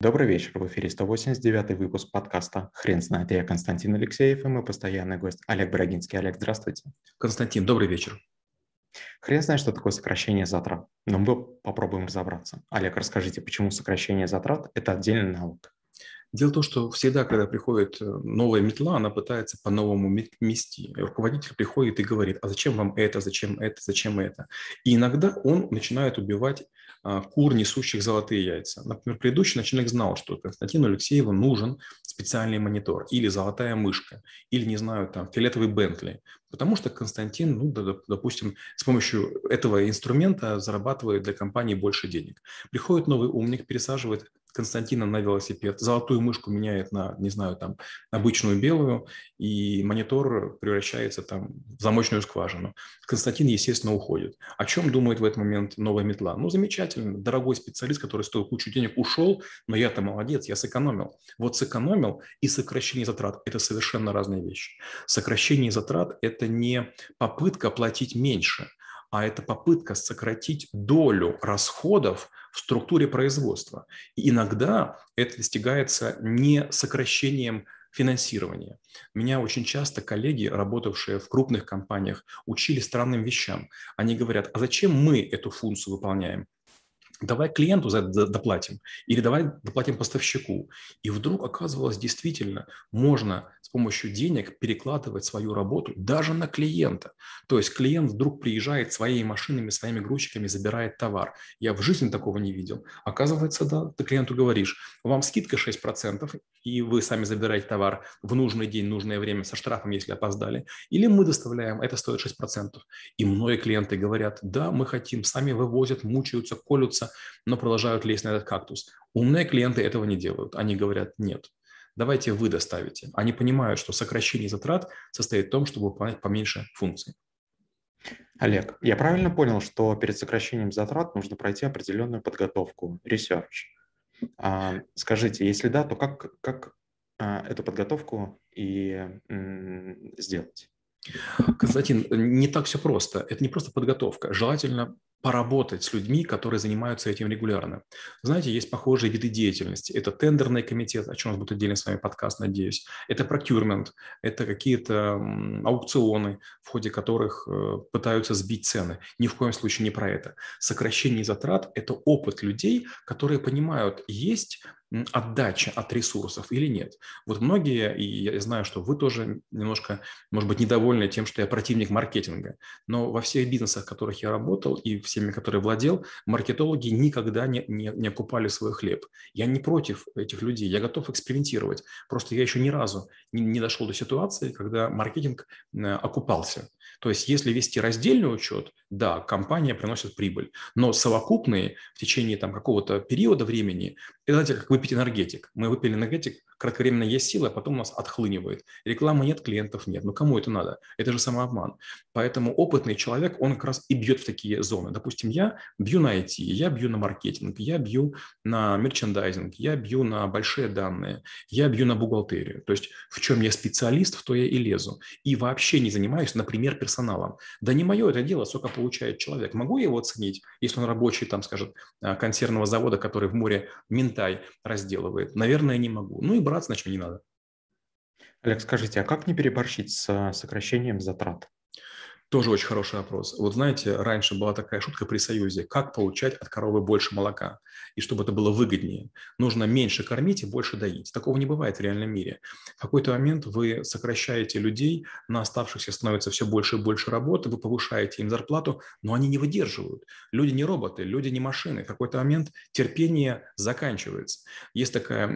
Добрый вечер, в эфире 189 выпуск подкаста «Хрен знает». Я Константин Алексеев и мой постоянный гость Олег Брагинский. Олег, здравствуйте. Константин, добрый вечер. Хрен знает, что такое сокращение затрат, но мы попробуем разобраться. Олег, расскажите, почему сокращение затрат – это отдельный навык? Дело в том, что всегда, когда приходит э, новая метла, она пытается по-новому мести. Руководитель приходит и говорит, а зачем вам это, зачем это, зачем это. И иногда он начинает убивать кур, несущих золотые яйца. Например, предыдущий начальник знал, что Константину Алексееву нужен специальный монитор или золотая мышка, или, не знаю, там, фиолетовый Бентли, потому что Константин, ну, допустим, с помощью этого инструмента зарабатывает для компании больше денег. Приходит новый умник, пересаживает Константина на велосипед, золотую мышку меняет на, не знаю, там, обычную белую, и монитор превращается там в замочную скважину. Константин, естественно, уходит. О чем думает в этот момент новая метла? Ну, замечательно, дорогой специалист, который стоил кучу денег, ушел, но я-то молодец, я сэкономил. Вот сэкономил и сокращение затрат – это совершенно разные вещи. Сокращение затрат – это не попытка платить меньше, а это попытка сократить долю расходов в структуре производства. И иногда это достигается не сокращением финансирования. Меня очень часто коллеги, работавшие в крупных компаниях, учили странным вещам. Они говорят, а зачем мы эту функцию выполняем? Давай клиенту за это доплатим или давай доплатим поставщику. И вдруг оказывалось действительно, можно с помощью денег перекладывать свою работу даже на клиента. То есть клиент вдруг приезжает своими машинами, своими грузчиками, забирает товар. Я в жизни такого не видел. Оказывается, да, ты клиенту говоришь, вам скидка 6%, и вы сами забираете товар в нужный день, нужное время со штрафом, если опоздали. Или мы доставляем, это стоит 6%. И многие клиенты говорят, да, мы хотим, сами вывозят, мучаются, колются, но продолжают лезть на этот кактус. Умные клиенты этого не делают. Они говорят, нет, давайте вы доставите. Они понимают, что сокращение затрат состоит в том, чтобы выполнять поменьше функций. Олег, я правильно понял, что перед сокращением затрат нужно пройти определенную подготовку, research? А, скажите, если да, то как, как а, эту подготовку и сделать? Константин, не так все просто. Это не просто подготовка. Желательно поработать с людьми, которые занимаются этим регулярно. Знаете, есть похожие виды деятельности. Это тендерный комитет, о чем у нас будет отдельно с вами подкаст, надеюсь. Это procurement, это какие-то аукционы, в ходе которых э, пытаются сбить цены. Ни в коем случае не про это. Сокращение затрат – это опыт людей, которые понимают, есть отдача от ресурсов или нет. Вот многие, и я знаю, что вы тоже немножко, может быть, недовольны тем, что я противник маркетинга, но во всех бизнесах, в которых я работал и всеми, которые владел, маркетологи никогда не, не, не окупали свой хлеб. Я не против этих людей, я готов экспериментировать. Просто я еще ни разу не, не дошел до ситуации, когда маркетинг э, окупался. То есть если вести раздельный учет, да, компания приносит прибыль, но совокупные в течение там, какого-то периода времени, это, знаете, как выпить энергетик. Мы выпили энергетик, кратковременно есть сила, а потом у нас отхлынивает. Рекламы нет, клиентов нет. Ну кому это надо? Это же самообман. Поэтому опытный человек, он как раз и бьет в такие зоны. Допустим, я бью на IT, я бью на маркетинг, я бью на мерчендайзинг, я бью на большие данные, я бью на бухгалтерию. То есть в чем я специалист, в то я и лезу. И вообще не занимаюсь, например, персоналом. Да не мое это дело, сколько получает человек. Могу я его оценить, если он рабочий, там, скажет, а, консервного завода, который в море ментай разделывает? Наверное, не могу. Ну и браться на чем не надо. Олег, скажите, а как не переборщить с сокращением затрат? Тоже очень хороший вопрос. Вот знаете, раньше была такая шутка при Союзе, как получать от коровы больше молока, и чтобы это было выгоднее. Нужно меньше кормить и больше доить. Такого не бывает в реальном мире. В какой-то момент вы сокращаете людей, на оставшихся становится все больше и больше работы, вы повышаете им зарплату, но они не выдерживают. Люди не роботы, люди не машины. В какой-то момент терпение заканчивается. Есть такая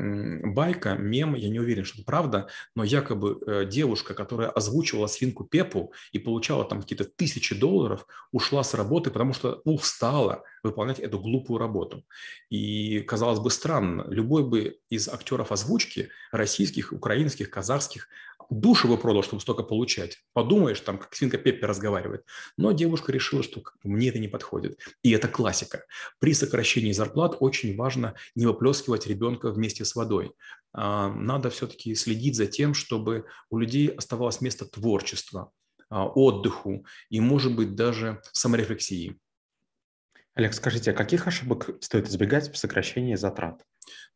байка, мем, я не уверен, что это правда, но якобы э, девушка, которая озвучивала свинку Пепу и получала там какие-то тысячи долларов, ушла с работы, потому что устала выполнять эту глупую работу. И, казалось бы, странно, любой бы из актеров озвучки, российских, украинских, казахских, душу бы продал, чтобы столько получать. Подумаешь, там, как свинка Пеппи разговаривает. Но девушка решила, что мне это не подходит. И это классика. При сокращении зарплат очень важно не выплескивать ребенка вместе с водой. А, надо все-таки следить за тем, чтобы у людей оставалось место творчества, отдыху и, может быть, даже саморефлексии. Олег, скажите, а каких ошибок стоит избегать в сокращении затрат?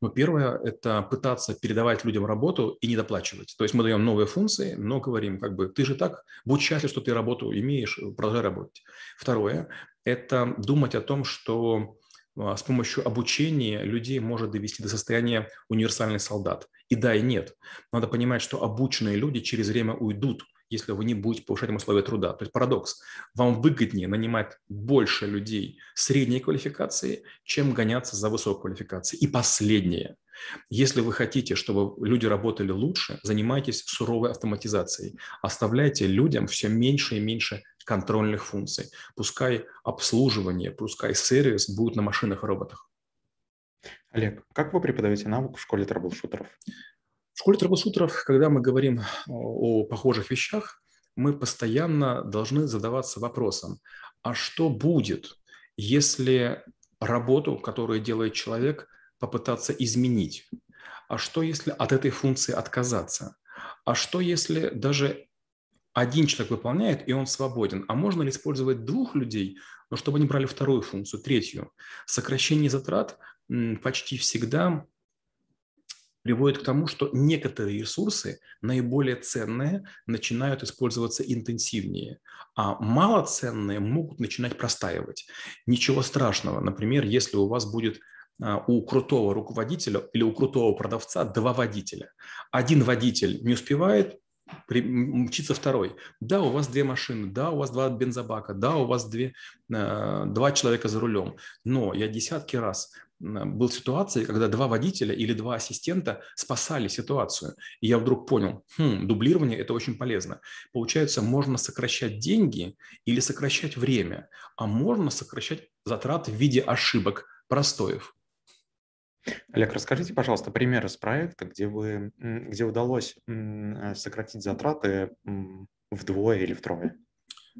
Ну, первое – это пытаться передавать людям работу и не доплачивать. То есть мы даем новые функции, но говорим, как бы, ты же так, будь счастлив, что ты работу имеешь, продолжай работать. Второе – это думать о том, что а, с помощью обучения людей может довести до состояния универсальных солдат. И да, и нет. Надо понимать, что обученные люди через время уйдут – если вы не будете повышать им условия труда. То есть парадокс. Вам выгоднее нанимать больше людей средней квалификации, чем гоняться за высокой квалификацией. И последнее. Если вы хотите, чтобы люди работали лучше, занимайтесь суровой автоматизацией. Оставляйте людям все меньше и меньше контрольных функций. Пускай обслуживание, пускай сервис будут на машинах и роботах. Олег, как вы преподаете навык в школе трэблшутеров? В школе трэблшутеров, когда мы говорим о похожих вещах, мы постоянно должны задаваться вопросом, а что будет, если работу, которую делает человек, попытаться изменить? А что, если от этой функции отказаться? А что, если даже один человек выполняет, и он свободен? А можно ли использовать двух людей, но чтобы они брали вторую функцию, третью? Сокращение затрат почти всегда приводит к тому, что некоторые ресурсы, наиболее ценные, начинают использоваться интенсивнее, а малоценные могут начинать простаивать. Ничего страшного. Например, если у вас будет а, у крутого руководителя или у крутого продавца два водителя. Один водитель не успевает, мчится второй. Да, у вас две машины, да, у вас два бензобака, да, у вас две, а, два человека за рулем. Но я десятки раз был ситуации, когда два водителя или два ассистента спасали ситуацию. И я вдруг понял, хм, дублирование – это очень полезно. Получается, можно сокращать деньги или сокращать время, а можно сокращать затраты в виде ошибок, простоев. Олег, расскажите, пожалуйста, пример из проекта, где, вы, где удалось сократить затраты вдвое или втрое.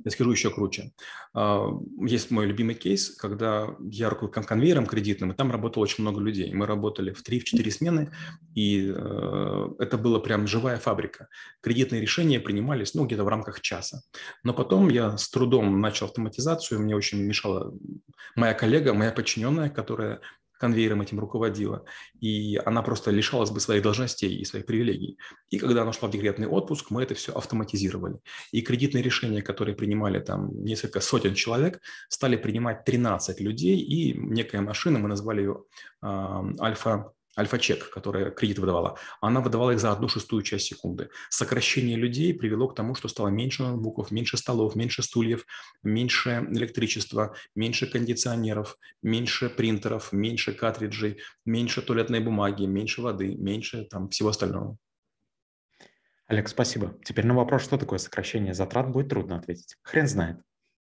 Я скажу еще круче. А, есть мой любимый кейс, когда я руководил конвейером кредитным, и там работало очень много людей. Мы работали в 3-4 смены, и э, это была прям живая фабрика. Кредитные решения принимались ну, где-то в рамках часа. Но потом я с трудом начал автоматизацию, мне очень мешала моя коллега, моя подчиненная, которая конвейером этим руководила, и она просто лишалась бы своих должностей и своих привилегий. И когда она шла в декретный отпуск, мы это все автоматизировали. И кредитные решения, которые принимали там несколько сотен человек, стали принимать 13 людей, и некая машина, мы назвали ее э, альфа альфа-чек, которая кредит выдавала, она выдавала их за одну шестую часть секунды. Сокращение людей привело к тому, что стало меньше ноутбуков, меньше столов, меньше стульев, меньше электричества, меньше кондиционеров, меньше принтеров, меньше картриджей, меньше туалетной бумаги, меньше воды, меньше там всего остального. Олег, спасибо. Теперь на вопрос, что такое сокращение затрат, будет трудно ответить. Хрен знает.